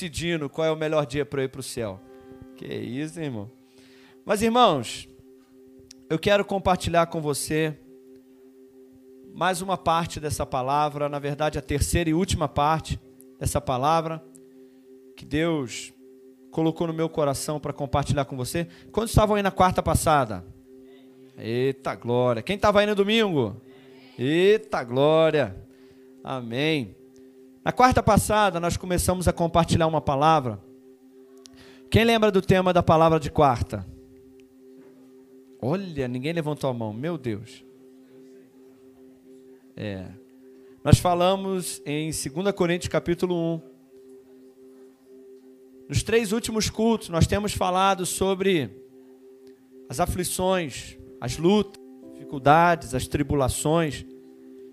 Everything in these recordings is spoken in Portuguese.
decidindo qual é o melhor dia para eu ir para o céu. Que isso, irmão. Mas, irmãos, eu quero compartilhar com você mais uma parte dessa palavra, na verdade, a terceira e última parte dessa palavra que Deus colocou no meu coração para compartilhar com você. Quando estavam aí na quarta passada? Eita glória. Quem estava aí no domingo? Eita glória. Amém. Na quarta passada, nós começamos a compartilhar uma palavra. Quem lembra do tema da palavra de quarta? Olha, ninguém levantou a mão. Meu Deus. É. Nós falamos em 2 Coríntios capítulo 1. Nos três últimos cultos, nós temos falado sobre as aflições, as lutas, dificuldades, as tribulações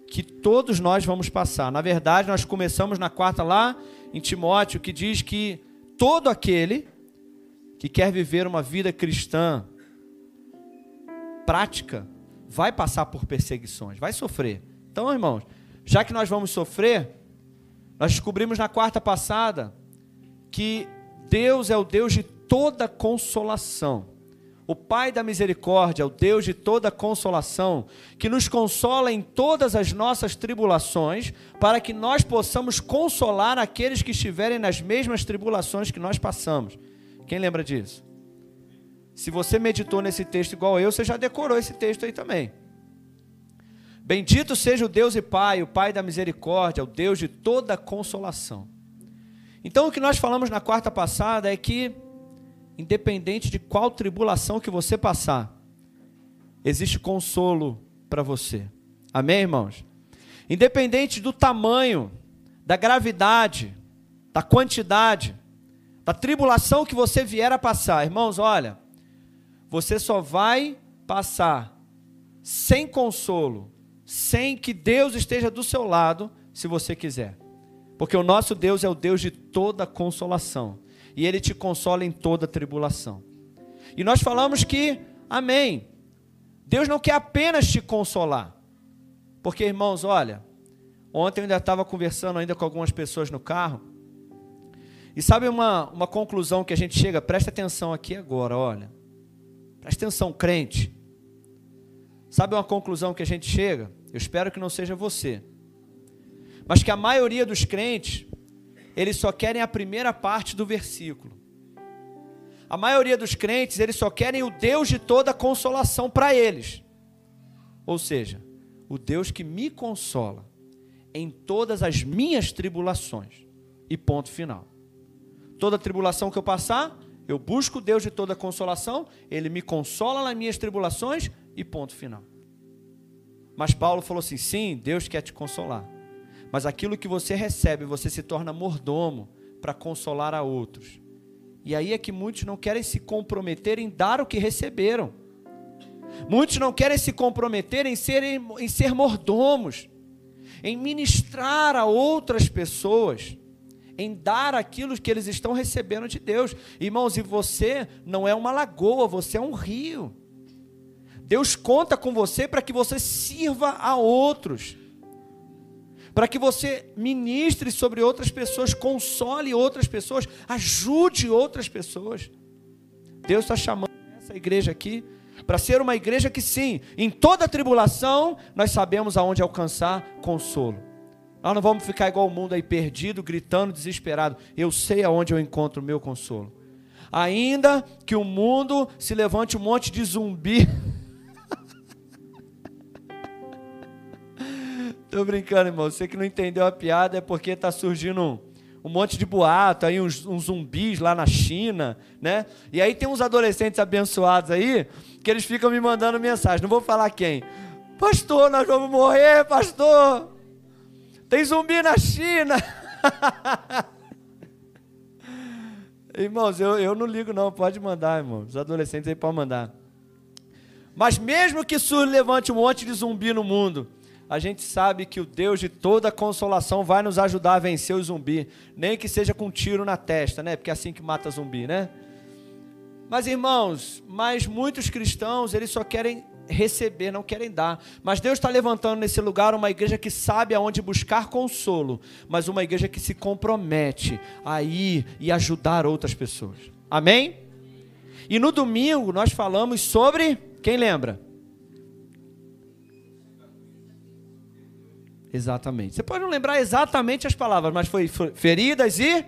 que todos nós vamos passar. Na verdade, nós começamos na quarta lá em Timóteo, que diz que todo aquele que quer viver uma vida cristã prática vai passar por perseguições, vai sofrer. Então, irmãos, já que nós vamos sofrer, nós descobrimos na quarta passada que Deus é o Deus de toda consolação. O Pai da misericórdia, o Deus de toda consolação, que nos consola em todas as nossas tribulações, para que nós possamos consolar aqueles que estiverem nas mesmas tribulações que nós passamos. Quem lembra disso? Se você meditou nesse texto igual eu, você já decorou esse texto aí também. Bendito seja o Deus e Pai, o Pai da misericórdia, o Deus de toda consolação. Então, o que nós falamos na quarta passada é que, independente de qual tribulação que você passar, existe consolo para você. Amém, irmãos? Independente do tamanho, da gravidade, da quantidade, da tribulação que você vier a passar, irmãos, olha, você só vai passar sem consolo sem que Deus esteja do seu lado, se você quiser. Porque o nosso Deus é o Deus de toda consolação. E Ele te consola em toda tribulação. E nós falamos que, amém, Deus não quer apenas te consolar. Porque, irmãos, olha, ontem eu ainda estava conversando ainda com algumas pessoas no carro. E sabe uma, uma conclusão que a gente chega? Presta atenção aqui agora, olha. Presta atenção, crente. Sabe uma conclusão que a gente chega? Eu espero que não seja você. Mas que a maioria dos crentes, eles só querem a primeira parte do versículo. A maioria dos crentes, eles só querem o Deus de toda consolação para eles. Ou seja, o Deus que me consola em todas as minhas tribulações. E ponto final. Toda tribulação que eu passar, eu busco o Deus de toda consolação, ele me consola nas minhas tribulações e ponto final. Mas Paulo falou assim: sim, Deus quer te consolar. Mas aquilo que você recebe, você se torna mordomo para consolar a outros. E aí é que muitos não querem se comprometer em dar o que receberam. Muitos não querem se comprometer em ser, em ser mordomos, em ministrar a outras pessoas, em dar aquilo que eles estão recebendo de Deus. Irmãos, e você não é uma lagoa, você é um rio. Deus conta com você para que você sirva a outros, para que você ministre sobre outras pessoas, console outras pessoas, ajude outras pessoas. Deus está chamando essa igreja aqui para ser uma igreja que, sim, em toda tribulação, nós sabemos aonde alcançar consolo. Nós não vamos ficar igual o mundo aí perdido, gritando, desesperado. Eu sei aonde eu encontro o meu consolo. Ainda que o mundo se levante um monte de zumbi Tô brincando, irmão. Você que não entendeu a piada é porque tá surgindo um, um monte de boato, aí uns, uns, zumbis lá na China, né? E aí tem uns adolescentes abençoados aí que eles ficam me mandando mensagem. Não vou falar quem. Pastor, nós vamos morrer, pastor. Tem zumbi na China. Irmãos, eu, eu não ligo não, pode mandar, irmão. Os adolescentes aí podem mandar. Mas mesmo que surge levante um monte de zumbi no mundo, a gente sabe que o Deus de toda consolação vai nos ajudar a vencer o zumbi, nem que seja com um tiro na testa, né? Porque é assim que mata zumbi, né? Mas irmãos, mas muitos cristãos, eles só querem receber, não querem dar. Mas Deus está levantando nesse lugar uma igreja que sabe aonde buscar consolo, mas uma igreja que se compromete a ir e ajudar outras pessoas. Amém? E no domingo nós falamos sobre. Quem lembra? Exatamente. Você pode não lembrar exatamente as palavras, mas foi feridas e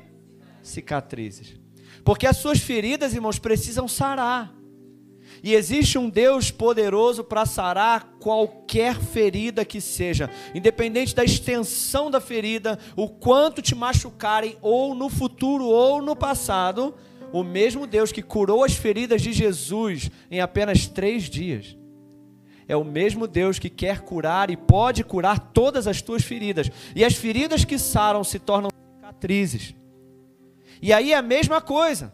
cicatrizes. Porque as suas feridas, irmãos, precisam sarar. E existe um Deus poderoso para sarar qualquer ferida que seja, independente da extensão da ferida, o quanto te machucarem, ou no futuro ou no passado, o mesmo Deus que curou as feridas de Jesus em apenas três dias. É o mesmo Deus que quer curar e pode curar todas as tuas feridas. E as feridas que saram se tornam cicatrizes. E aí é a mesma coisa.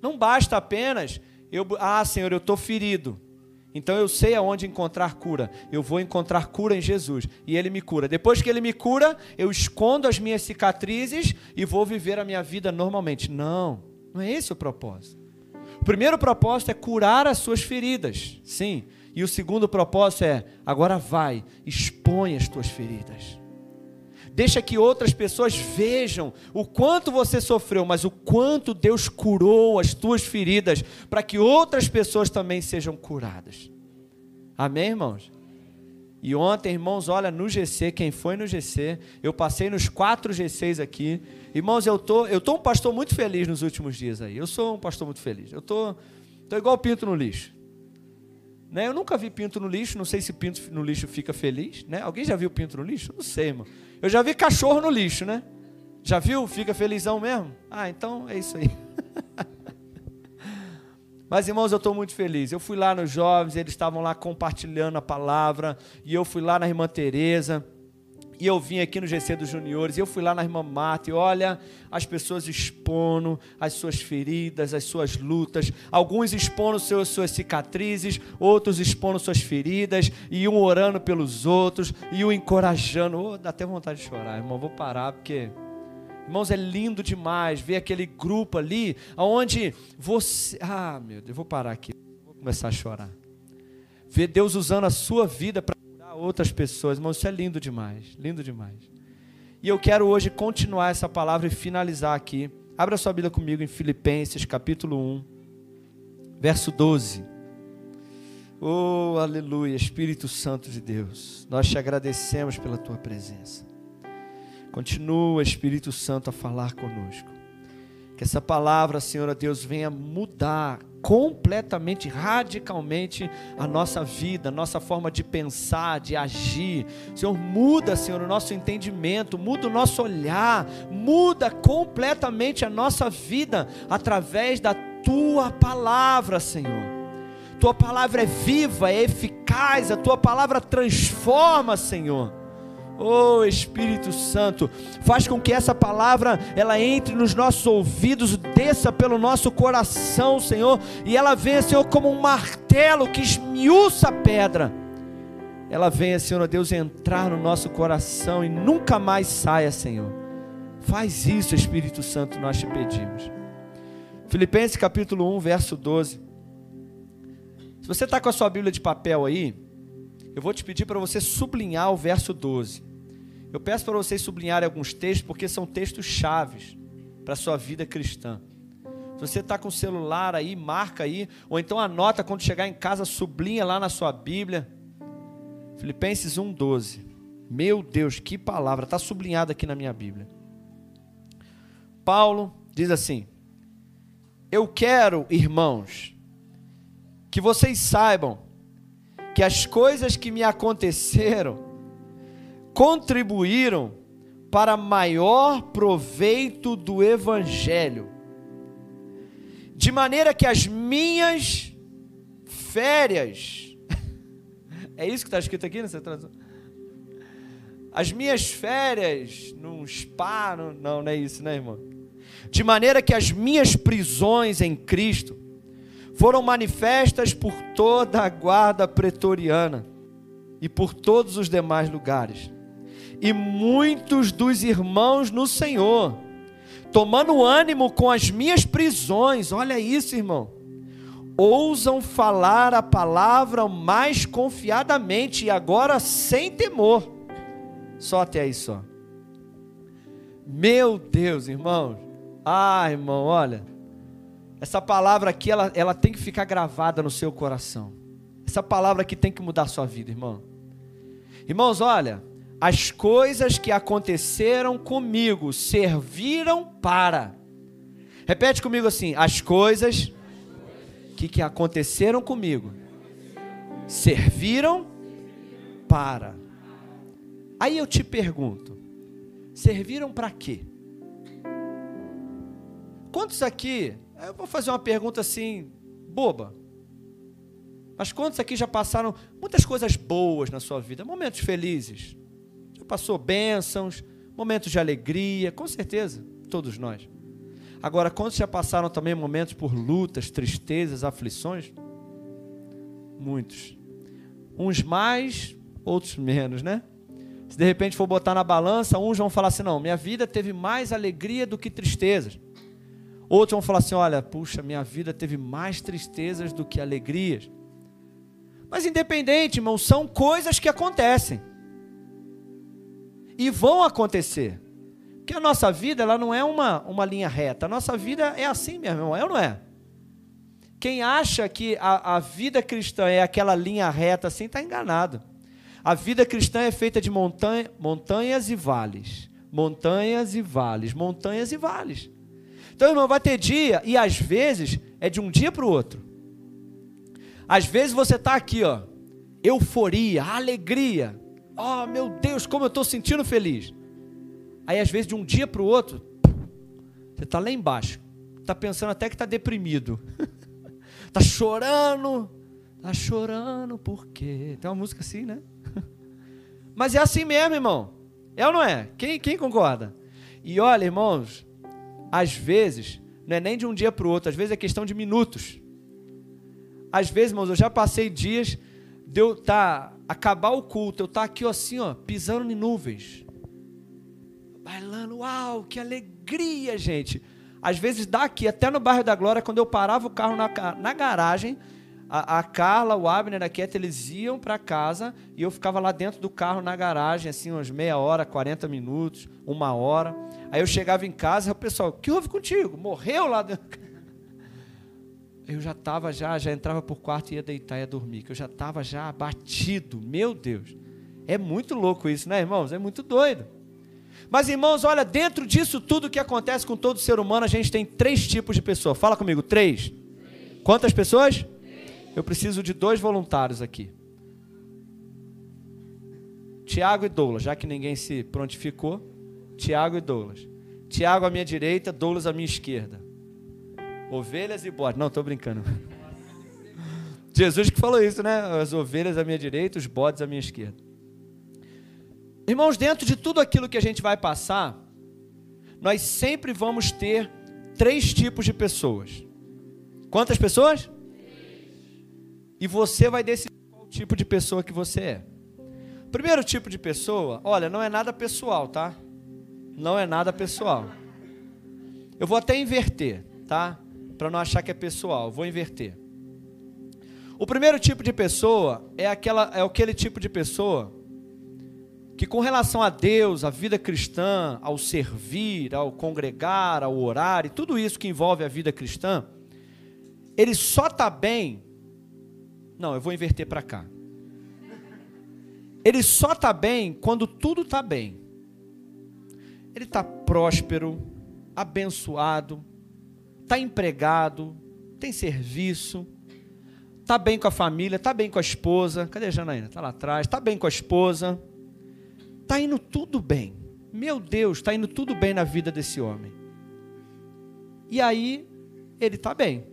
Não basta apenas eu, ah, Senhor, eu estou ferido. Então eu sei aonde encontrar cura. Eu vou encontrar cura em Jesus e Ele me cura. Depois que Ele me cura, eu escondo as minhas cicatrizes e vou viver a minha vida normalmente. Não, não é esse o propósito. O primeiro propósito é curar as suas feridas, sim. E o segundo propósito é: agora vai, expõe as tuas feridas. Deixa que outras pessoas vejam o quanto você sofreu, mas o quanto Deus curou as tuas feridas, para que outras pessoas também sejam curadas. Amém, irmãos? E ontem, irmãos, olha, no GC, quem foi no GC, eu passei nos quatro GCs aqui. Irmãos, eu tô, eu tô um pastor muito feliz nos últimos dias aí. Eu sou um pastor muito feliz. Eu tô, tô igual pinto no lixo. Né? Eu nunca vi pinto no lixo, não sei se pinto no lixo fica feliz. Né? Alguém já viu pinto no lixo? Não sei, irmão. Eu já vi cachorro no lixo, né? Já viu? Fica felizão mesmo? Ah, então é isso aí. Mas, irmãos, eu estou muito feliz. Eu fui lá nos jovens, eles estavam lá compartilhando a palavra, e eu fui lá na irmã Tereza e eu vim aqui no GC dos Juniores, eu fui lá na irmã Mata, e olha, as pessoas expondo as suas feridas, as suas lutas, alguns expondo suas, suas cicatrizes, outros expondo suas feridas, e um orando pelos outros, e um encorajando. Oh, dá até vontade de chorar, irmão, vou parar, porque. Irmãos, é lindo demais ver aquele grupo ali, onde você. Ah, meu Deus, eu vou parar aqui, vou começar a chorar. Ver Deus usando a sua vida para outras pessoas. Irmão, isso é lindo demais, lindo demais. E eu quero hoje continuar essa palavra e finalizar aqui. Abra sua Bíblia comigo em Filipenses, capítulo 1, verso 12. Oh, aleluia, Espírito Santo de Deus, nós te agradecemos pela tua presença. Continua, Espírito Santo, a falar conosco. Que essa palavra, Senhor Deus, venha mudar completamente, radicalmente a nossa vida, a nossa forma de pensar, de agir. Senhor, muda, Senhor, o nosso entendimento, muda o nosso olhar, muda completamente a nossa vida através da tua palavra, Senhor. Tua palavra é viva, é eficaz, a tua palavra transforma, Senhor. Oh Espírito Santo, faz com que essa palavra ela entre nos nossos ouvidos, desça pelo nosso coração, Senhor, e ela venha, Senhor, como um martelo que esmiuça a pedra. Ela venha, Senhor Deus, entrar no nosso coração e nunca mais saia, Senhor. Faz isso, Espírito Santo, nós te pedimos. Filipenses capítulo 1, verso 12. Se você está com a sua Bíblia de papel aí, eu vou te pedir para você sublinhar o verso 12. Eu peço para vocês sublinharem alguns textos, porque são textos chaves para a sua vida cristã. Se você está com o celular aí, marca aí, ou então anota quando chegar em casa, sublinha lá na sua Bíblia. Filipenses 1,12. Meu Deus, que palavra, está sublinhada aqui na minha Bíblia. Paulo diz assim: Eu quero, irmãos, que vocês saibam que as coisas que me aconteceram contribuíram para maior proveito do Evangelho, de maneira que as minhas férias, é isso que está escrito aqui nessa tradução? As minhas férias num spa, não, não, não é isso, né, irmão? De maneira que as minhas prisões em Cristo foram manifestas por toda a guarda pretoriana e por todos os demais lugares e muitos dos irmãos no Senhor, tomando ânimo com as minhas prisões, olha isso, irmão, ousam falar a palavra mais confiadamente e agora sem temor. Só até aí só. Meu Deus, irmãos. Ah, irmão, olha. Essa palavra aqui, ela, ela tem que ficar gravada no seu coração. Essa palavra aqui tem que mudar a sua vida, irmão. Irmãos, olha. As coisas que aconteceram comigo serviram para. Repete comigo assim: as coisas que, que aconteceram comigo serviram para. Aí eu te pergunto: serviram para quê? Quantos aqui, eu vou fazer uma pergunta assim, boba, mas quantos aqui já passaram muitas coisas boas na sua vida, momentos felizes? Passou bênçãos, momentos de alegria, com certeza, todos nós. Agora, quantos já passaram também momentos por lutas, tristezas, aflições? Muitos. Uns mais, outros menos, né? Se de repente for botar na balança, uns vão falar assim: não, minha vida teve mais alegria do que tristezas. Outros vão falar assim: olha, puxa, minha vida teve mais tristezas do que alegrias. Mas independente, irmão, são coisas que acontecem. E vão acontecer. Porque a nossa vida, ela não é uma, uma linha reta. A nossa vida é assim, meu irmão, é ou não é? Quem acha que a, a vida cristã é aquela linha reta assim, está enganado. A vida cristã é feita de montanha, montanhas e vales. Montanhas e vales, montanhas e vales. Então, irmão, vai ter dia, e às vezes é de um dia para o outro. Às vezes você está aqui, ó, euforia, alegria. Oh, meu Deus, como eu estou sentindo feliz. Aí, às vezes, de um dia para o outro, você está lá embaixo. Está pensando até que está deprimido. Está chorando. Está chorando por quê? Tem uma música assim, né? Mas é assim mesmo, irmão. É ou não é? Quem, quem concorda? E olha, irmãos, às vezes, não é nem de um dia para o outro, às vezes é questão de minutos. Às vezes, irmãos, eu já passei dias de eu tá, acabar o culto, eu tá aqui assim, ó, pisando em nuvens. Bailando, uau, que alegria, gente. Às vezes daqui, até no bairro da Glória, quando eu parava o carro na, na garagem, a, a Carla, o Abner, a Quieta, eles iam para casa e eu ficava lá dentro do carro na garagem, assim, umas meia hora, 40 minutos, uma hora. Aí eu chegava em casa o pessoal, o que houve contigo? Morreu lá dentro? Eu já estava, já, já entrava por quarto e ia deitar e ia dormir, que eu já estava já abatido, meu Deus. É muito louco isso, né, irmãos? É muito doido. Mas, irmãos, olha, dentro disso tudo que acontece com todo ser humano, a gente tem três tipos de pessoa. Fala comigo, três. Quantas pessoas? Eu preciso de dois voluntários aqui. Tiago e Douglas, já que ninguém se prontificou. Tiago e Douglas. Tiago à minha direita, Douglas à minha esquerda. Ovelhas e bodes. Não, estou brincando. Jesus que falou isso, né? As ovelhas à minha direita, os bodes à minha esquerda. Irmãos, dentro de tudo aquilo que a gente vai passar, nós sempre vamos ter três tipos de pessoas. Quantas pessoas? E você vai decidir qual tipo de pessoa que você é. Primeiro tipo de pessoa, olha, não é nada pessoal, tá? Não é nada pessoal. Eu vou até inverter, tá? Para não achar que é pessoal, vou inverter. O primeiro tipo de pessoa é aquela é aquele tipo de pessoa que com relação a Deus, a vida cristã, ao servir, ao congregar, ao orar e tudo isso que envolve a vida cristã, ele só está bem não, eu vou inverter para cá. Ele só está bem quando tudo está bem. Ele está próspero, abençoado, está empregado, tem serviço, está bem com a família, está bem com a esposa. Cadê a Janaína? Está lá atrás. Está bem com a esposa. Está indo tudo bem. Meu Deus, está indo tudo bem na vida desse homem. E aí, ele está bem.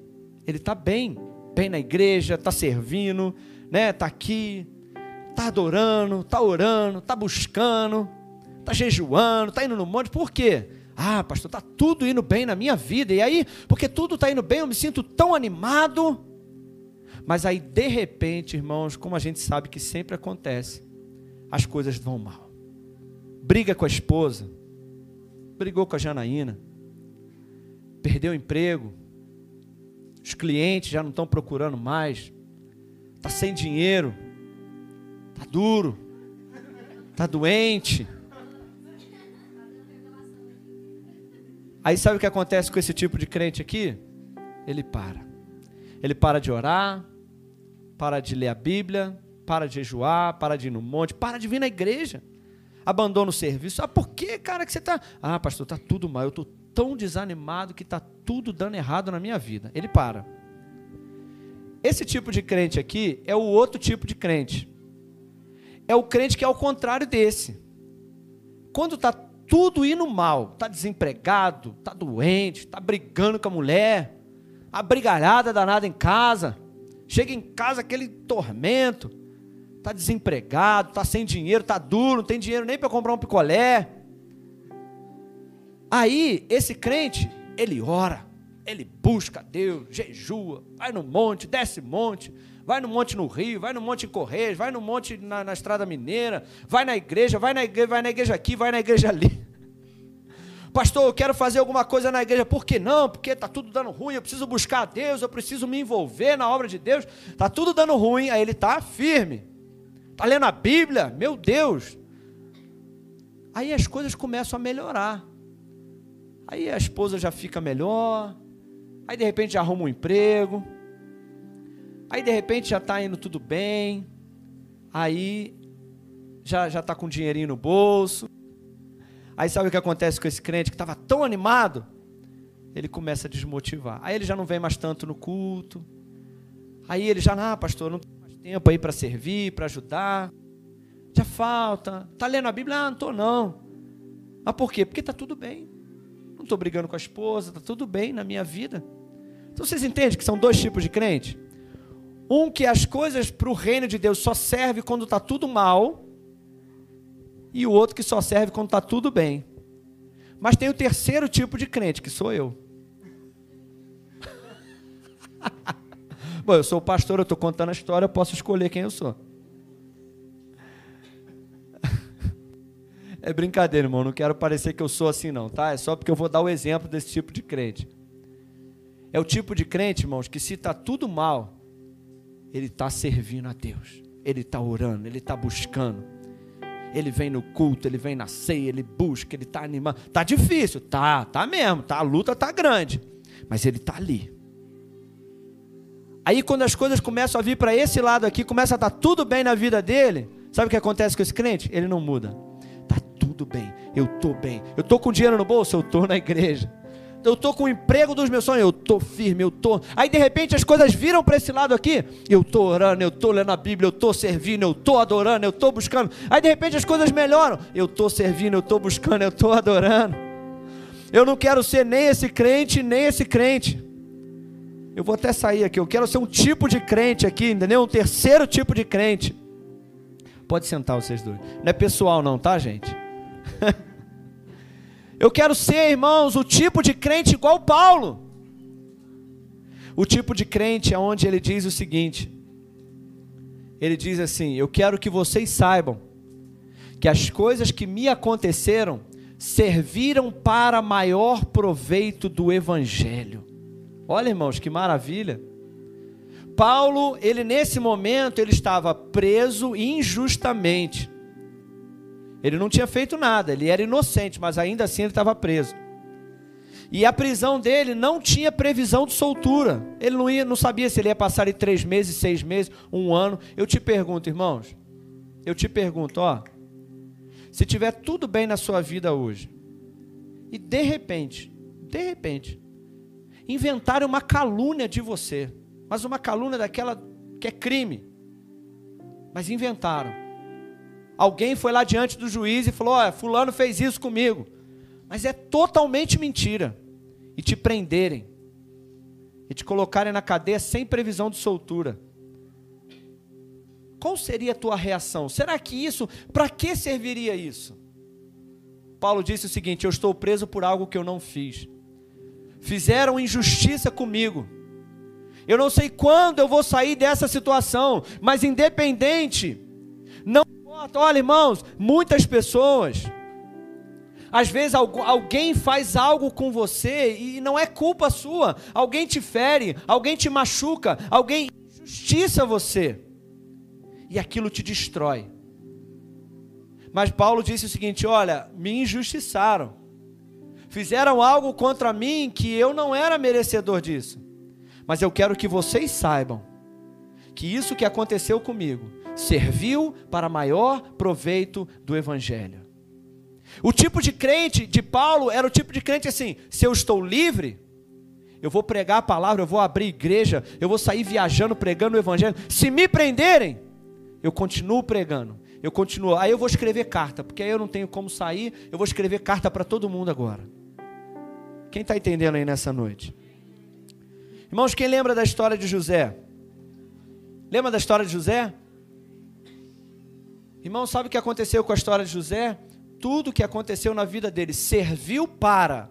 Ele está bem bem na igreja, está servindo, né? Está aqui, está adorando, está orando, está buscando, está jejuando, está indo no monte. Por quê? Ah, pastor, está tudo indo bem na minha vida. E aí, porque tudo está indo bem, eu me sinto tão animado. Mas aí, de repente, irmãos, como a gente sabe que sempre acontece, as coisas vão mal. Briga com a esposa, brigou com a Janaína, perdeu o emprego, clientes já não estão procurando mais, está sem dinheiro, está duro, está doente. Aí sabe o que acontece com esse tipo de crente aqui? Ele para. Ele para de orar, para de ler a Bíblia, para de jejuar, para de ir no monte, para de vir na igreja. Abandona o serviço. Ah, por que, cara, que você está. Ah, pastor, está tudo mal. Eu estou tão desanimado que está tudo dando errado na minha vida. Ele para. Esse tipo de crente aqui é o outro tipo de crente. É o crente que é o contrário desse. Quando está tudo indo mal, está desempregado, está doente, está brigando com a mulher, a brigalhada danada em casa, chega em casa aquele tormento, está desempregado, está sem dinheiro, está duro, não tem dinheiro nem para comprar um picolé. Aí, esse crente, ele ora, ele busca Deus, jejua, vai no monte, desce monte, vai no monte no Rio, vai no monte em Correios, vai no monte na, na Estrada Mineira, vai na igreja, vai na igreja, vai na igreja aqui, vai na igreja ali. Pastor, eu quero fazer alguma coisa na igreja. Por que não? Porque está tudo dando ruim, eu preciso buscar a Deus, eu preciso me envolver na obra de Deus. Está tudo dando ruim, aí ele está firme. Está lendo a Bíblia, meu Deus. Aí as coisas começam a melhorar. Aí a esposa já fica melhor. Aí de repente arruma um emprego. Aí de repente já está indo tudo bem. Aí já já está com dinheirinho no bolso. Aí sabe o que acontece com esse crente que estava tão animado? Ele começa a desmotivar. Aí ele já não vem mais tanto no culto. Aí ele já, ah, pastor, não tem mais tempo aí para servir, para ajudar. Já falta. Está lendo a Bíblia? Ah, não estou não. Mas por quê? Porque está tudo bem estou brigando com a esposa, está tudo bem na minha vida. Então vocês entendem que são dois tipos de crente? Um que as coisas para o reino de Deus só serve quando está tudo mal, e o outro que só serve quando está tudo bem. Mas tem o terceiro tipo de crente, que sou eu. Bom, eu sou pastor, eu estou contando a história, eu posso escolher quem eu sou. É brincadeira, irmão. Não quero parecer que eu sou assim, não, tá? É só porque eu vou dar o exemplo desse tipo de crente. É o tipo de crente, irmãos, que se está tudo mal, ele está servindo a Deus. Ele está orando, ele está buscando. Ele vem no culto, ele vem na ceia, ele busca, ele está animando. Tá difícil, tá, tá mesmo, tá, a luta tá grande, mas ele tá ali. Aí quando as coisas começam a vir para esse lado aqui, começa a estar tá tudo bem na vida dele, sabe o que acontece com esse crente? Ele não muda tudo bem, eu estou bem. Eu estou com dinheiro no bolso, eu estou na igreja. Eu estou com o emprego dos meus sonhos, eu estou firme, eu estou. Aí de repente as coisas viram para esse lado aqui, eu estou orando, eu estou lendo a Bíblia, eu estou servindo, eu estou adorando, eu estou buscando. Aí de repente as coisas melhoram, eu estou servindo, eu estou buscando, eu estou adorando. Eu não quero ser nem esse crente, nem esse crente. Eu vou até sair aqui, eu quero ser um tipo de crente aqui, entendeu? Um terceiro tipo de crente. Pode sentar vocês dois. Não é pessoal não, tá, gente? Eu quero ser, irmãos, o tipo de crente igual Paulo. O tipo de crente é onde ele diz o seguinte: ele diz assim: Eu quero que vocês saibam que as coisas que me aconteceram serviram para maior proveito do Evangelho. Olha, irmãos, que maravilha. Paulo, ele nesse momento, ele estava preso injustamente. Ele não tinha feito nada, ele era inocente, mas ainda assim ele estava preso. E a prisão dele não tinha previsão de soltura. Ele não, ia, não sabia se ele ia passar em três meses, seis meses, um ano. Eu te pergunto, irmãos, eu te pergunto, ó, se tiver tudo bem na sua vida hoje, e de repente, de repente, inventarem uma calúnia de você, mas uma calúnia daquela que é crime, mas inventaram. Alguém foi lá diante do juiz e falou: Olha, Fulano fez isso comigo. Mas é totalmente mentira. E te prenderem. E te colocarem na cadeia sem previsão de soltura. Qual seria a tua reação? Será que isso, para que serviria isso? Paulo disse o seguinte: Eu estou preso por algo que eu não fiz. Fizeram injustiça comigo. Eu não sei quando eu vou sair dessa situação, mas independente, Olha, irmãos, muitas pessoas Às vezes alguém faz algo com você e não é culpa sua. Alguém te fere, alguém te machuca, alguém injustiça você. E aquilo te destrói. Mas Paulo disse o seguinte: olha, me injustiçaram. Fizeram algo contra mim que eu não era merecedor disso. Mas eu quero que vocês saibam que isso que aconteceu comigo serviu para maior proveito do Evangelho. O tipo de crente de Paulo era o tipo de crente assim: se eu estou livre, eu vou pregar a palavra, eu vou abrir igreja, eu vou sair viajando pregando o Evangelho. Se me prenderem, eu continuo pregando, eu continuo. Aí eu vou escrever carta, porque aí eu não tenho como sair, eu vou escrever carta para todo mundo agora. Quem está entendendo aí nessa noite? Irmãos, quem lembra da história de José? Lembra da história de José? Irmão, sabe o que aconteceu com a história de José? Tudo que aconteceu na vida dele serviu para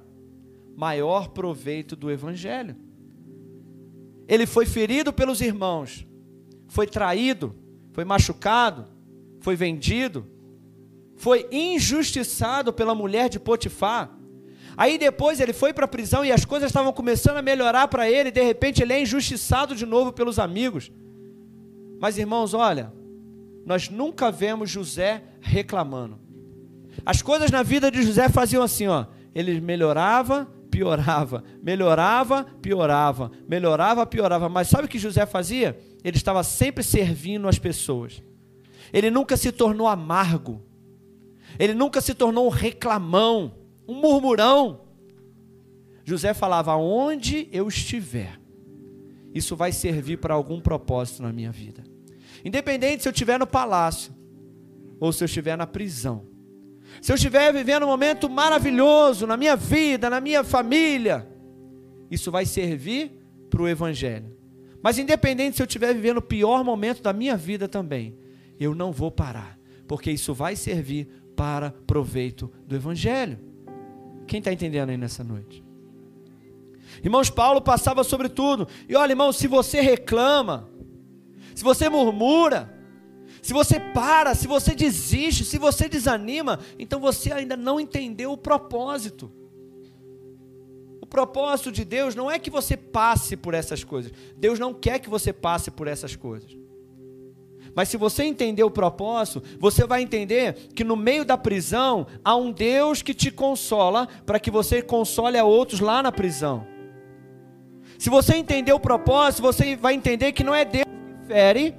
maior proveito do evangelho. Ele foi ferido pelos irmãos, foi traído, foi machucado, foi vendido, foi injustiçado pela mulher de Potifar. Aí depois ele foi para a prisão e as coisas estavam começando a melhorar para ele, de repente ele é injustiçado de novo pelos amigos. Mas irmãos, olha, nós nunca vemos José reclamando. As coisas na vida de José faziam assim, ó, ele melhorava, piorava, melhorava, piorava, melhorava, piorava. Mas sabe o que José fazia? Ele estava sempre servindo as pessoas. Ele nunca se tornou amargo. Ele nunca se tornou um reclamão, um murmurão. José falava: onde eu estiver, isso vai servir para algum propósito na minha vida. Independente se eu estiver no palácio ou se eu estiver na prisão. Se eu estiver vivendo um momento maravilhoso na minha vida, na minha família, isso vai servir para o Evangelho. Mas independente se eu estiver vivendo o pior momento da minha vida também, eu não vou parar, porque isso vai servir para proveito do Evangelho. Quem está entendendo aí nessa noite? Irmãos, Paulo passava sobre tudo. E olha, irmão, se você reclama, se você murmura, se você para, se você desiste, se você desanima, então você ainda não entendeu o propósito. O propósito de Deus não é que você passe por essas coisas. Deus não quer que você passe por essas coisas. Mas se você entender o propósito, você vai entender que no meio da prisão há um Deus que te consola para que você console a outros lá na prisão. Se você entender o propósito, você vai entender que não é Deus fere,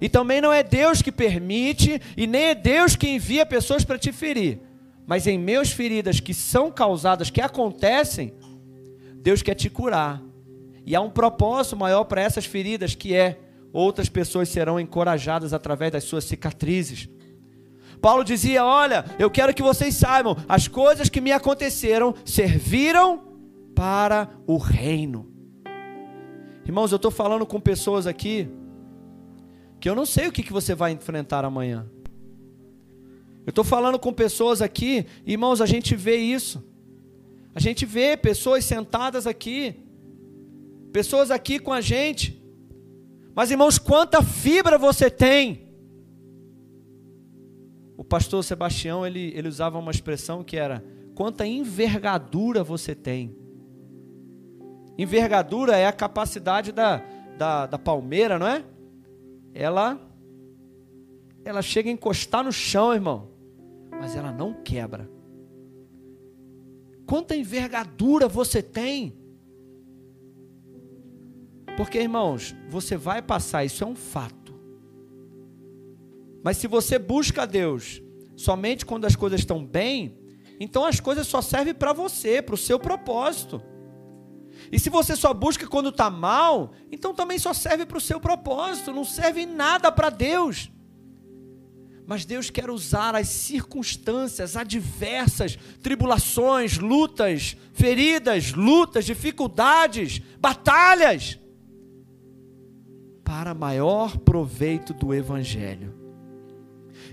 e também não é Deus que permite, e nem é Deus que envia pessoas para te ferir. Mas em meus feridas que são causadas, que acontecem, Deus quer te curar. E há um propósito maior para essas feridas, que é outras pessoas serão encorajadas através das suas cicatrizes. Paulo dizia: Olha, eu quero que vocês saibam, as coisas que me aconteceram serviram para o reino. Irmãos, eu estou falando com pessoas aqui que eu não sei o que, que você vai enfrentar amanhã. Eu estou falando com pessoas aqui, irmãos, a gente vê isso. A gente vê pessoas sentadas aqui, pessoas aqui com a gente. Mas, irmãos, quanta fibra você tem. O pastor Sebastião, ele, ele usava uma expressão que era: quanta envergadura você tem. Envergadura é a capacidade da, da, da palmeira, não é? Ela, ela chega a encostar no chão, irmão, mas ela não quebra. Quanta envergadura você tem. Porque, irmãos, você vai passar, isso é um fato. Mas se você busca Deus somente quando as coisas estão bem, então as coisas só servem para você, para o seu propósito. E se você só busca quando está mal, então também só serve para o seu propósito, não serve em nada para Deus. Mas Deus quer usar as circunstâncias adversas, tribulações, lutas, feridas, lutas, dificuldades, batalhas, para maior proveito do Evangelho.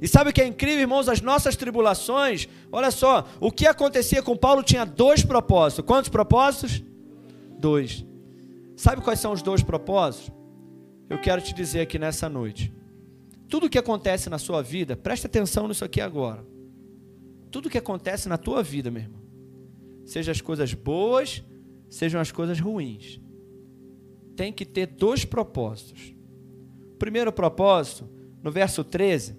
E sabe o que é incrível, irmãos? As nossas tribulações, olha só, o que acontecia com Paulo tinha dois propósitos. Quantos propósitos? Dois. Sabe quais são os dois propósitos? Eu quero te dizer aqui nessa noite. Tudo que acontece na sua vida, preste atenção nisso aqui agora. tudo que acontece na tua vida, meu irmão, seja as coisas boas, sejam as coisas ruins, tem que ter dois propósitos. Primeiro propósito, no verso 13,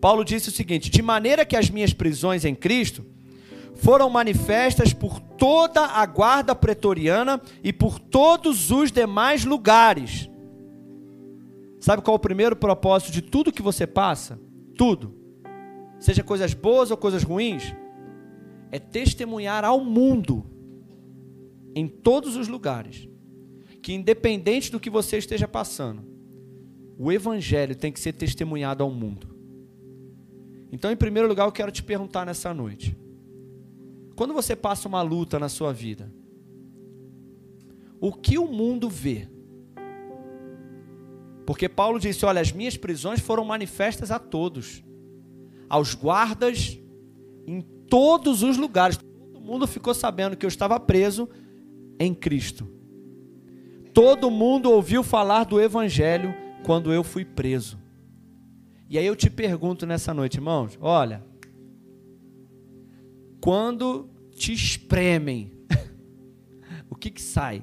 Paulo disse o seguinte: De maneira que as minhas prisões em Cristo foram manifestas por toda a guarda pretoriana e por todos os demais lugares. Sabe qual é o primeiro propósito de tudo que você passa? Tudo. Seja coisas boas ou coisas ruins, é testemunhar ao mundo, em todos os lugares, que independente do que você esteja passando, o Evangelho tem que ser testemunhado ao mundo. Então, em primeiro lugar, eu quero te perguntar nessa noite: quando você passa uma luta na sua vida, o que o mundo vê? Porque Paulo disse: Olha, as minhas prisões foram manifestas a todos, aos guardas, em todos os lugares. Todo mundo ficou sabendo que eu estava preso em Cristo. Todo mundo ouviu falar do Evangelho quando eu fui preso. E aí eu te pergunto nessa noite, irmãos: olha, quando te espremem, o que que sai?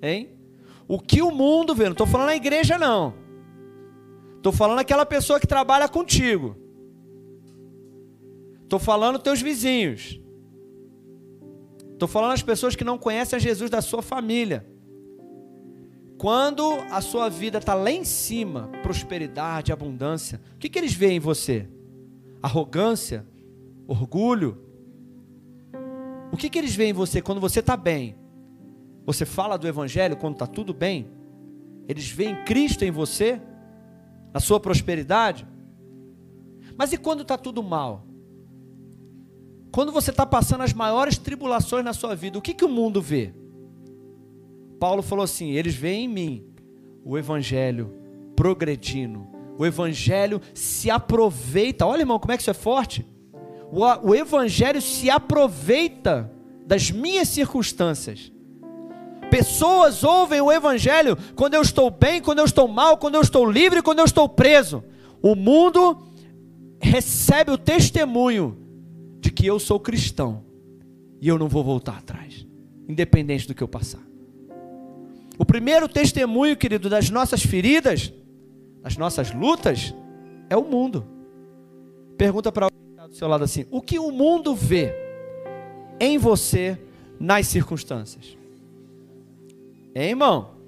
Hein? O que o mundo vê, não estou falando a igreja não. Estou falando aquela pessoa que trabalha contigo. Estou falando teus vizinhos. Estou falando as pessoas que não conhecem a Jesus da sua família. Quando a sua vida está lá em cima, prosperidade, abundância, o que, que eles veem em você? Arrogância? Orgulho? O que, que eles veem em você quando você está bem? Você fala do Evangelho quando está tudo bem? Eles veem Cristo em você? Na sua prosperidade? Mas e quando está tudo mal? Quando você está passando as maiores tribulações na sua vida, o que, que o mundo vê? Paulo falou assim: eles veem em mim o evangelho progredindo, o evangelho se aproveita. Olha, irmão, como é que isso é forte? O, o evangelho se aproveita das minhas circunstâncias. Pessoas ouvem o evangelho quando eu estou bem, quando eu estou mal, quando eu estou livre, quando eu estou preso. O mundo recebe o testemunho de que eu sou cristão e eu não vou voltar atrás, independente do que eu passar. O primeiro testemunho, querido, das nossas feridas, das nossas lutas, é o mundo. Pergunta para do seu lado assim: o que o mundo vê em você nas circunstâncias? Hein, irmão?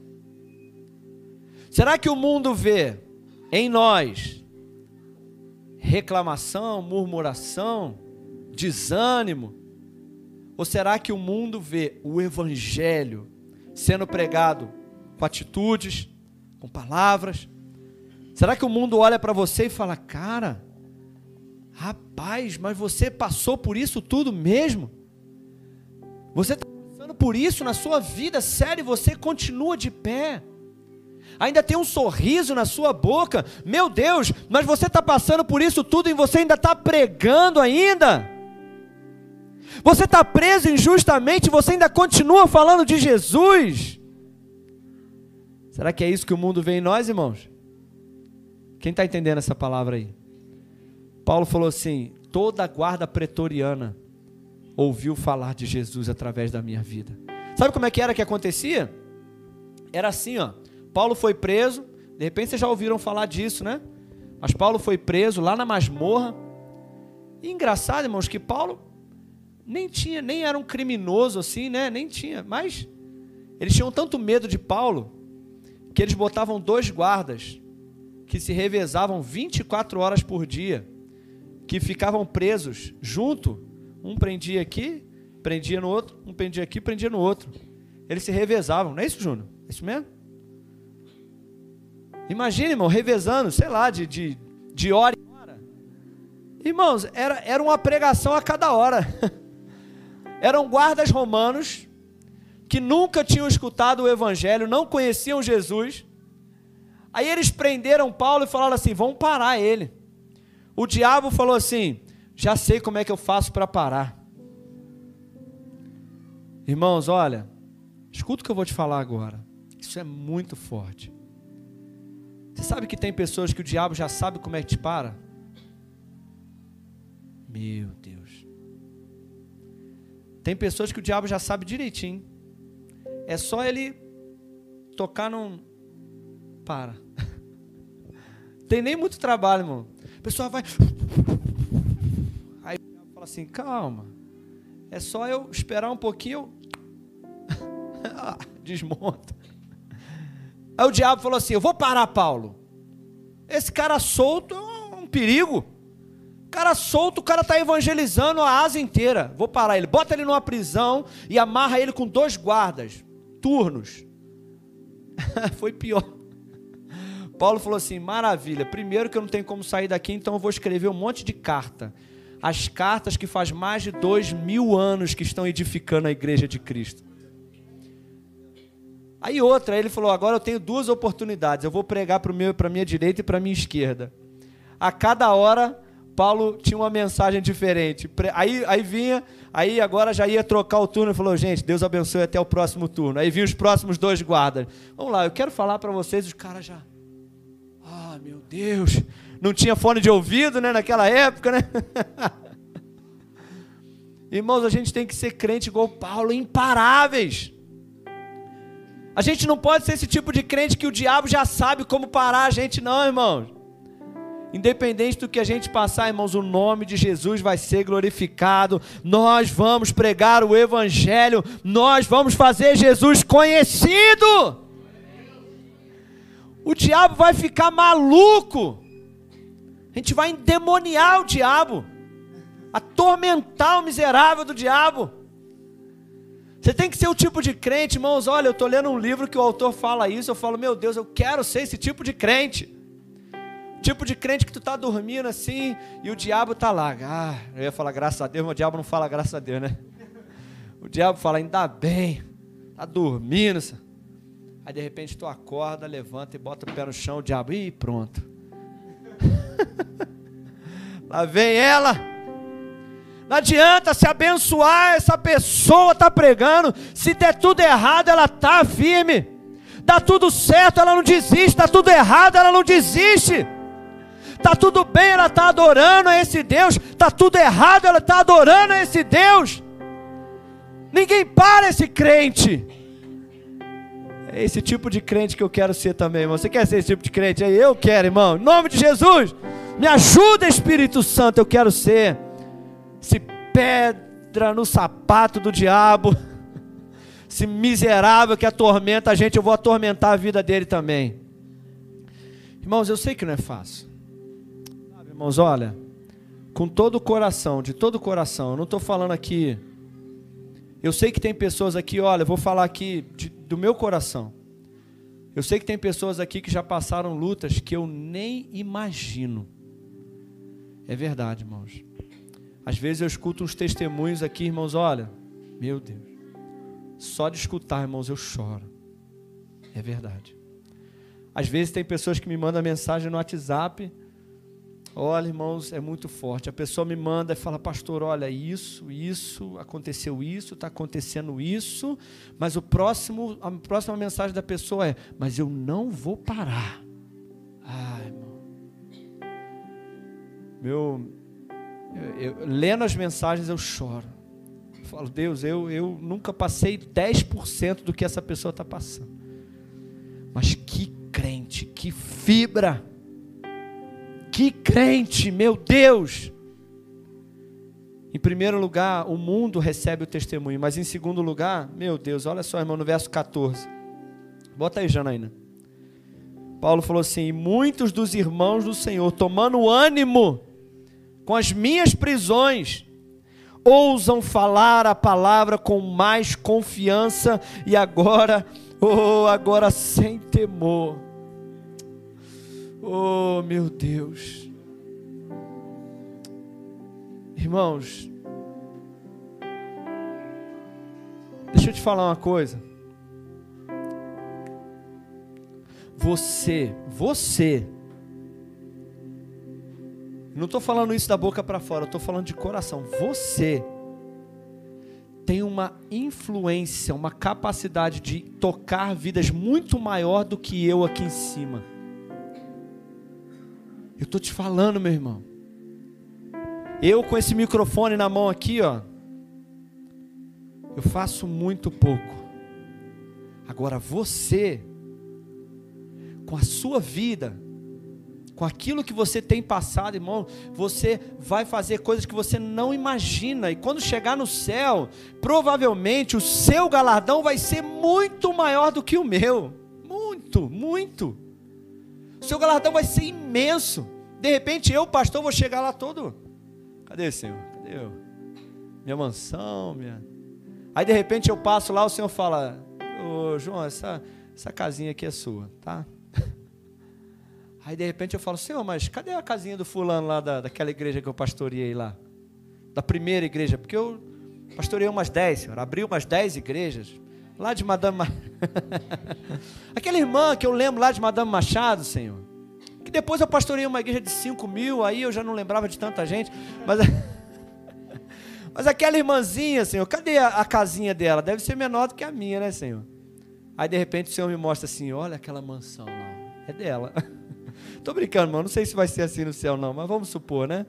Será que o mundo vê em nós reclamação, murmuração, desânimo? Ou será que o mundo vê o evangelho sendo pregado com atitudes, com palavras? Será que o mundo olha para você e fala: "Cara, rapaz, mas você passou por isso tudo mesmo? Você está passando por isso na sua vida, sério, você continua de pé?" ainda tem um sorriso na sua boca. Meu Deus, mas você está passando por isso tudo e você ainda está pregando ainda. Você está preso injustamente, você ainda continua falando de Jesus. Será que é isso que o mundo vê em nós, irmãos? Quem está entendendo essa palavra aí? Paulo falou assim: toda a guarda pretoriana ouviu falar de Jesus através da minha vida. Sabe como é que era que acontecia? Era assim, ó. Paulo foi preso, de repente vocês já ouviram falar disso, né? Mas Paulo foi preso lá na masmorra. E engraçado, irmãos, que Paulo nem tinha, nem era um criminoso assim, né? Nem tinha, mas eles tinham tanto medo de Paulo que eles botavam dois guardas que se revezavam 24 horas por dia, que ficavam presos junto, um prendia aqui, prendia no outro, um prendia aqui, prendia no outro. Eles se revezavam, não é isso, Júnior? É isso mesmo? Imagina, irmão, revezando, sei lá, de, de, de hora em hora. Irmãos, era, era uma pregação a cada hora. eram guardas romanos que nunca tinham escutado o evangelho, não conheciam Jesus. Aí eles prenderam Paulo e falaram assim: vamos parar ele. O diabo falou assim: já sei como é que eu faço para parar. Irmãos, olha, escuta o que eu vou te falar agora. Isso é muito forte. Você sabe que tem pessoas que o diabo já sabe como é que te para? Meu Deus. Tem pessoas que o diabo já sabe direitinho. É só ele tocar num. Para. Tem nem muito trabalho, irmão. A pessoa vai. Aí o fala assim: calma. É só eu esperar um pouquinho. Desmonta. Aí o diabo falou assim: Eu vou parar, Paulo. Esse cara solto é um perigo. Cara solto, o cara está evangelizando a asa inteira. Vou parar ele. Bota ele numa prisão e amarra ele com dois guardas, turnos. Foi pior. Paulo falou assim: maravilha. Primeiro que eu não tenho como sair daqui, então eu vou escrever um monte de carta. As cartas que faz mais de dois mil anos que estão edificando a igreja de Cristo. Aí outra, ele falou: agora eu tenho duas oportunidades. Eu vou pregar para a minha direita e para a minha esquerda. A cada hora, Paulo tinha uma mensagem diferente. Aí, aí vinha, aí agora já ia trocar o turno e falou: gente, Deus abençoe até o próximo turno. Aí vinham os próximos dois guardas. Vamos lá, eu quero falar para vocês, os caras já. Meu Deus. Não tinha fone de ouvido, né, naquela época, né? Irmãos, a gente tem que ser crente igual Paulo, imparáveis. A gente não pode ser esse tipo de crente que o diabo já sabe como parar a gente, não, irmãos. Independente do que a gente passar, irmãos, o nome de Jesus vai ser glorificado. Nós vamos pregar o Evangelho, nós vamos fazer Jesus conhecido. O diabo vai ficar maluco. A gente vai endemoniar o diabo, atormentar o miserável do diabo. Você tem que ser o tipo de crente, irmãos. Olha, eu estou lendo um livro que o autor fala isso. Eu falo, meu Deus, eu quero ser esse tipo de crente. Tipo de crente que tu está dormindo assim e o diabo está lá. Ah, eu ia falar graças a Deus, mas o diabo não fala graças a Deus, né? O diabo fala, ainda bem, está dormindo. Aí de repente tu acorda, levanta e bota o pé no chão, o diabo, e pronto. lá vem ela. Não adianta se abençoar, essa pessoa está pregando. Se der tudo errado, ela está firme. Dá tudo certo, ela não desiste. Dá tudo errado, ela não desiste. Tá tudo bem, ela está adorando a esse Deus. Tá tudo errado, ela está adorando a esse Deus. Ninguém para esse crente. É esse tipo de crente que eu quero ser também, irmão. Você quer ser esse tipo de crente? Aí eu quero, irmão. Em nome de Jesus, me ajuda, Espírito Santo. Eu quero ser se pedra no sapato do diabo, se miserável que atormenta a gente, eu vou atormentar a vida dele também. Irmãos, eu sei que não é fácil. Sabe, irmãos, olha, com todo o coração, de todo o coração, eu não estou falando aqui. Eu sei que tem pessoas aqui, olha, eu vou falar aqui de, do meu coração. Eu sei que tem pessoas aqui que já passaram lutas que eu nem imagino. É verdade, irmãos. Às vezes eu escuto uns testemunhos aqui, irmãos, olha, meu Deus, só de escutar, irmãos, eu choro. É verdade. Às vezes tem pessoas que me mandam mensagem no WhatsApp. Olha, irmãos, é muito forte. A pessoa me manda e fala, pastor, olha, isso, isso, aconteceu isso, está acontecendo isso, mas o próximo, a próxima mensagem da pessoa é, mas eu não vou parar. Ai, irmão. Meu, eu, eu, lendo as mensagens eu choro. Eu falo, Deus, eu, eu nunca passei 10% do que essa pessoa está passando. Mas que crente, que fibra. Que crente, meu Deus. Em primeiro lugar, o mundo recebe o testemunho, mas em segundo lugar, meu Deus, olha só, irmão, no verso 14. Bota aí, Janaína. Paulo falou assim: muitos dos irmãos do Senhor, tomando ânimo, com as minhas prisões, ousam falar a palavra com mais confiança e agora, oh, agora sem temor. Oh, meu Deus. Irmãos, deixa eu te falar uma coisa. Você, você não estou falando isso da boca para fora, estou falando de coração. Você tem uma influência, uma capacidade de tocar vidas muito maior do que eu aqui em cima. Eu estou te falando, meu irmão. Eu com esse microfone na mão aqui, ó, eu faço muito pouco. Agora você, com a sua vida, com aquilo que você tem passado, irmão, você vai fazer coisas que você não imagina. E quando chegar no céu, provavelmente o seu galardão vai ser muito maior do que o meu. Muito, muito. O seu galardão vai ser imenso. De repente eu, pastor, vou chegar lá todo. Cadê, Senhor? Cadê eu? Minha mansão, minha. Aí de repente eu passo lá, o Senhor fala: Ô João, essa, essa casinha aqui é sua, tá? Aí de repente eu falo, Senhor, mas cadê a casinha do fulano lá da, daquela igreja que eu pastoreei lá? Da primeira igreja, porque eu pastorei umas dez, Senhor, abri umas dez igrejas. Lá de Madame Aquela irmã que eu lembro lá de Madame Machado, Senhor. Que depois eu pastorei uma igreja de cinco mil, aí eu já não lembrava de tanta gente. Mas, mas aquela irmãzinha, Senhor, cadê a, a casinha dela? Deve ser menor do que a minha, né, Senhor? Aí de repente o Senhor me mostra assim: olha aquela mansão lá, é dela. Tô brincando, irmão. Não sei se vai ser assim no céu, não, mas vamos supor, né?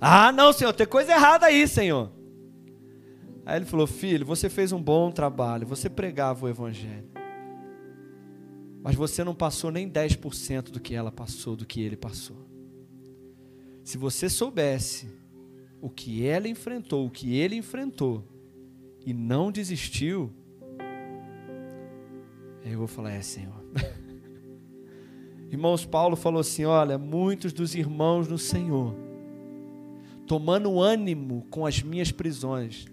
Ah, não, Senhor, tem coisa errada aí, Senhor. Aí ele falou: Filho, você fez um bom trabalho, você pregava o Evangelho. Mas você não passou nem 10% do que ela passou, do que ele passou. Se você soubesse o que ela enfrentou, o que ele enfrentou, e não desistiu, eu vou falar: É, Senhor. Irmãos, Paulo falou assim: olha, muitos dos irmãos no Senhor, tomando ânimo com as minhas prisões.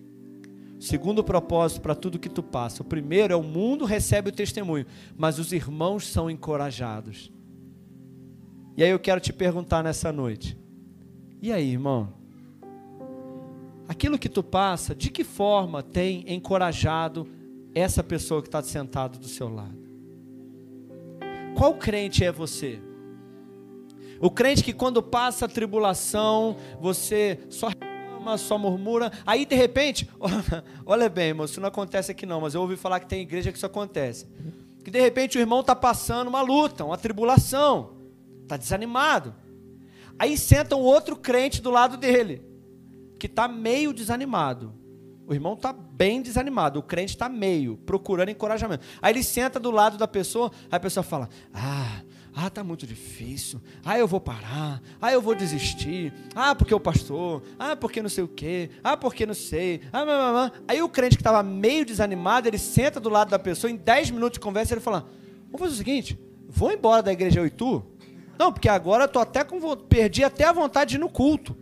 Segundo propósito para tudo que tu passa. O primeiro é o mundo recebe o testemunho, mas os irmãos são encorajados. E aí eu quero te perguntar nessa noite. E aí, irmão? Aquilo que tu passa, de que forma tem encorajado essa pessoa que está sentado do seu lado? Qual crente é você? O crente que quando passa a tribulação, você só reclama, só murmura, aí de repente, olha bem, irmão, isso não acontece aqui não, mas eu ouvi falar que tem igreja que isso acontece. Que de repente o irmão está passando uma luta, uma tribulação, está desanimado. Aí senta um outro crente do lado dele, que está meio desanimado. O irmão está bem desanimado, o crente está meio, procurando encorajamento. Aí ele senta do lado da pessoa, aí a pessoa fala: Ah, ah, tá muito difícil. Ah, eu vou parar. Ah, eu vou desistir. Ah, porque o pastor. Ah, porque não sei o quê. Ah, porque não sei. Ah, mamãe. Aí o crente que estava meio desanimado, ele senta do lado da pessoa, em 10 minutos de conversa, ele fala: Vamos fazer o seguinte, vou embora da igreja Oitu? Não, porque agora eu tô até com perdi até a vontade de ir no culto.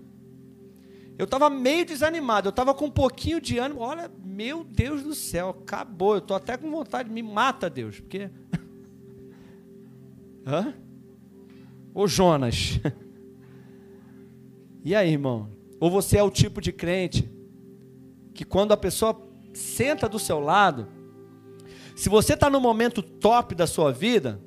Eu estava meio desanimado, eu estava com um pouquinho de ânimo. Olha, meu Deus do céu, acabou. Eu estou até com vontade, me mata, Deus, porque. Hã? Ô Jonas. e aí, irmão? Ou você é o tipo de crente que quando a pessoa senta do seu lado, se você está no momento top da sua vida,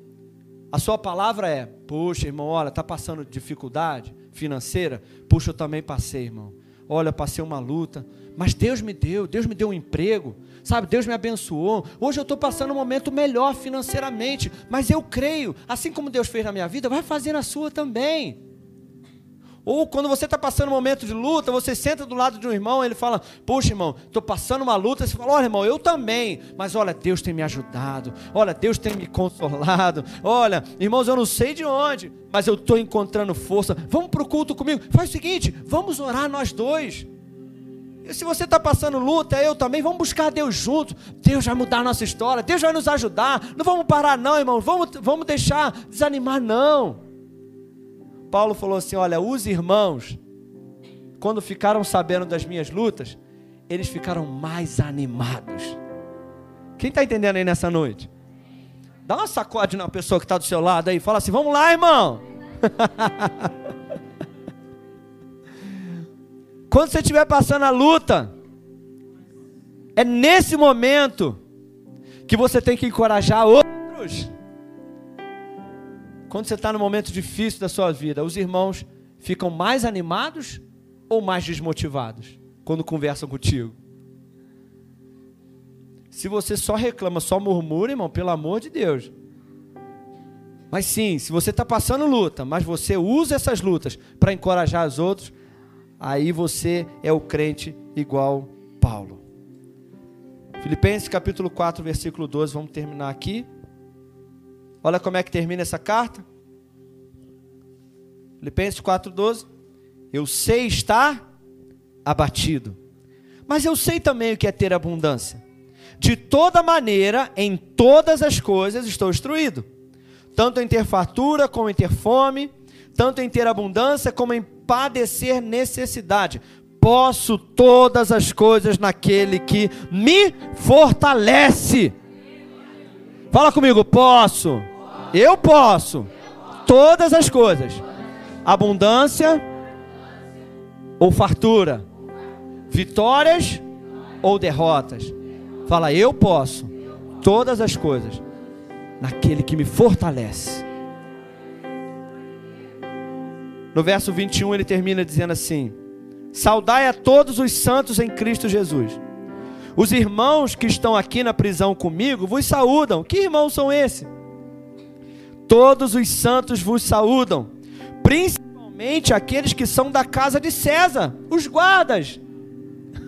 a sua palavra é: Puxa, irmão, olha, está passando dificuldade financeira? Puxa, eu também passei, irmão. Olha, passei uma luta, mas Deus me deu, Deus me deu um emprego, sabe? Deus me abençoou. Hoje eu estou passando um momento melhor financeiramente, mas eu creio, assim como Deus fez na minha vida, vai fazer na sua também. Ou quando você está passando um momento de luta, você senta do lado de um irmão, ele fala: Puxa, irmão, estou passando uma luta. Você fala: Olha, irmão, eu também. Mas olha, Deus tem me ajudado. Olha, Deus tem me consolado. Olha, irmãos, eu não sei de onde, mas eu estou encontrando força. Vamos para o culto comigo. Faz o seguinte: vamos orar nós dois. E se você está passando luta, eu também, vamos buscar Deus junto. Deus vai mudar a nossa história. Deus vai nos ajudar. Não vamos parar, não, irmão. Vamos, vamos deixar desanimar, não. Paulo falou assim: Olha, os irmãos, quando ficaram sabendo das minhas lutas, eles ficaram mais animados. Quem está entendendo aí nessa noite? Dá uma sacode na pessoa que está do seu lado aí, fala assim: Vamos lá, irmão. Quando você estiver passando a luta, é nesse momento que você tem que encorajar outros. Quando você está no momento difícil da sua vida, os irmãos ficam mais animados ou mais desmotivados quando conversam contigo? Se você só reclama, só murmura, irmão, pelo amor de Deus. Mas sim, se você está passando luta, mas você usa essas lutas para encorajar os outros, aí você é o crente igual Paulo. Filipenses capítulo 4, versículo 12, vamos terminar aqui. Olha como é que termina essa carta. Filipenses 4,12. Eu sei estar abatido, mas eu sei também o que é ter abundância. De toda maneira, em todas as coisas estou instruído, tanto em ter fartura como em ter fome, tanto em ter abundância como em padecer necessidade. Posso todas as coisas naquele que me fortalece. Fala comigo, posso. Eu posso. Todas as coisas abundância ou fartura, vitórias ou derrotas. Fala, eu posso todas as coisas naquele que me fortalece. No verso 21 ele termina dizendo assim: Saudai a todos os santos em Cristo Jesus. Os irmãos que estão aqui na prisão comigo vos saúdam. Que irmãos são esses? Todos os santos vos saúdam principalmente aqueles que são da casa de César, os guardas.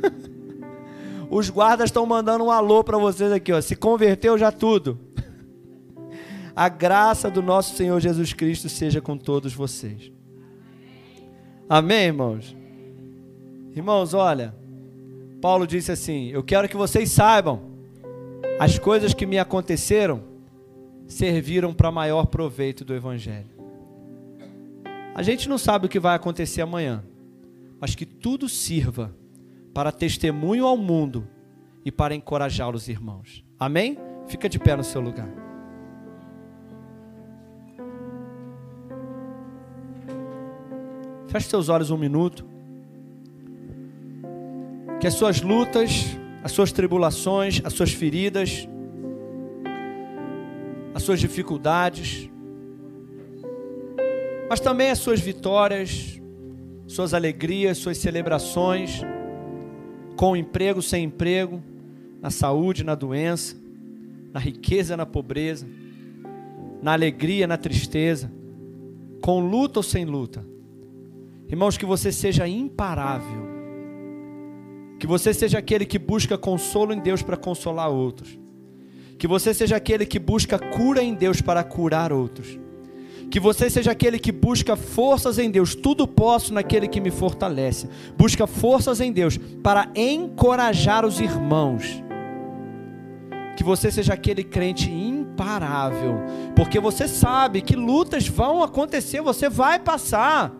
os guardas estão mandando um alô para vocês aqui, ó. Se converteu já tudo. A graça do nosso Senhor Jesus Cristo seja com todos vocês. Amém, irmãos? Irmãos, olha, Paulo disse assim: Eu quero que vocês saibam, as coisas que me aconteceram serviram para maior proveito do Evangelho. A gente não sabe o que vai acontecer amanhã, mas que tudo sirva para testemunho ao mundo e para encorajar os irmãos. Amém? Fica de pé no seu lugar. Feche seus olhos um minuto. Que as suas lutas, as suas tribulações, as suas feridas, as suas dificuldades, mas também as suas vitórias, suas alegrias, suas celebrações, com emprego, sem emprego, na saúde, na doença, na riqueza, na pobreza, na alegria, na tristeza, com luta ou sem luta. Irmãos, que você seja imparável, que você seja aquele que busca consolo em Deus para consolar outros, que você seja aquele que busca cura em Deus para curar outros que você seja aquele que busca forças em Deus. Tudo posso naquele que me fortalece. Busca forças em Deus para encorajar os irmãos. Que você seja aquele crente imparável, porque você sabe que lutas vão acontecer, você vai passar.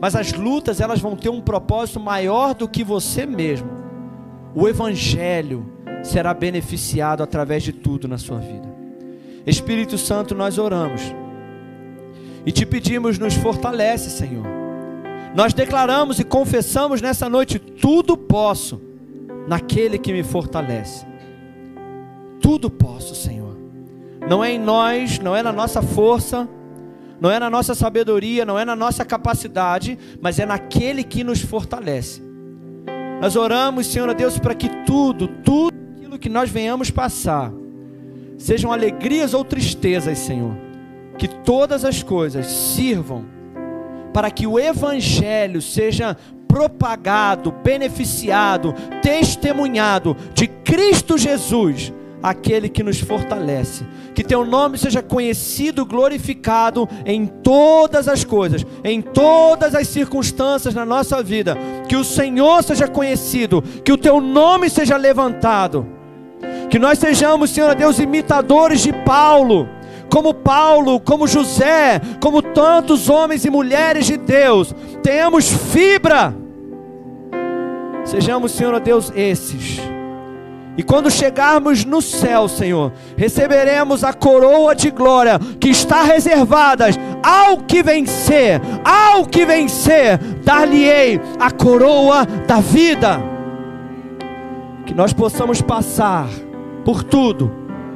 Mas as lutas, elas vão ter um propósito maior do que você mesmo. O evangelho será beneficiado através de tudo na sua vida. Espírito Santo, nós oramos e te pedimos, nos fortalece, Senhor. Nós declaramos e confessamos nessa noite: tudo posso naquele que me fortalece. Tudo posso, Senhor. Não é em nós, não é na nossa força, não é na nossa sabedoria, não é na nossa capacidade, mas é naquele que nos fortalece. Nós oramos, Senhor Deus, para que tudo, tudo aquilo que nós venhamos passar, sejam alegrias ou tristezas, Senhor que todas as coisas sirvam para que o Evangelho seja propagado, beneficiado, testemunhado de Cristo Jesus, aquele que nos fortalece. Que teu nome seja conhecido, glorificado em todas as coisas, em todas as circunstâncias na nossa vida. Que o Senhor seja conhecido, que o teu nome seja levantado. Que nós sejamos, Senhor Deus, imitadores de Paulo como Paulo, como José, como tantos homens e mulheres de Deus, tenhamos fibra. Sejamos, Senhor Deus, esses. E quando chegarmos no céu, Senhor, receberemos a coroa de glória que está reservada ao que vencer, ao que vencer, dar-lhe-ei a coroa da vida. Que nós possamos passar por tudo,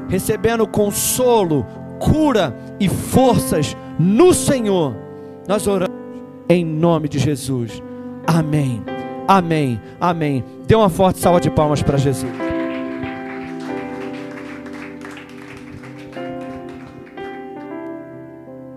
recebendo consolo, cura e forças no Senhor. Nós oramos em nome de Jesus. Amém. Amém. Amém. Dê uma forte salva de palmas para Jesus.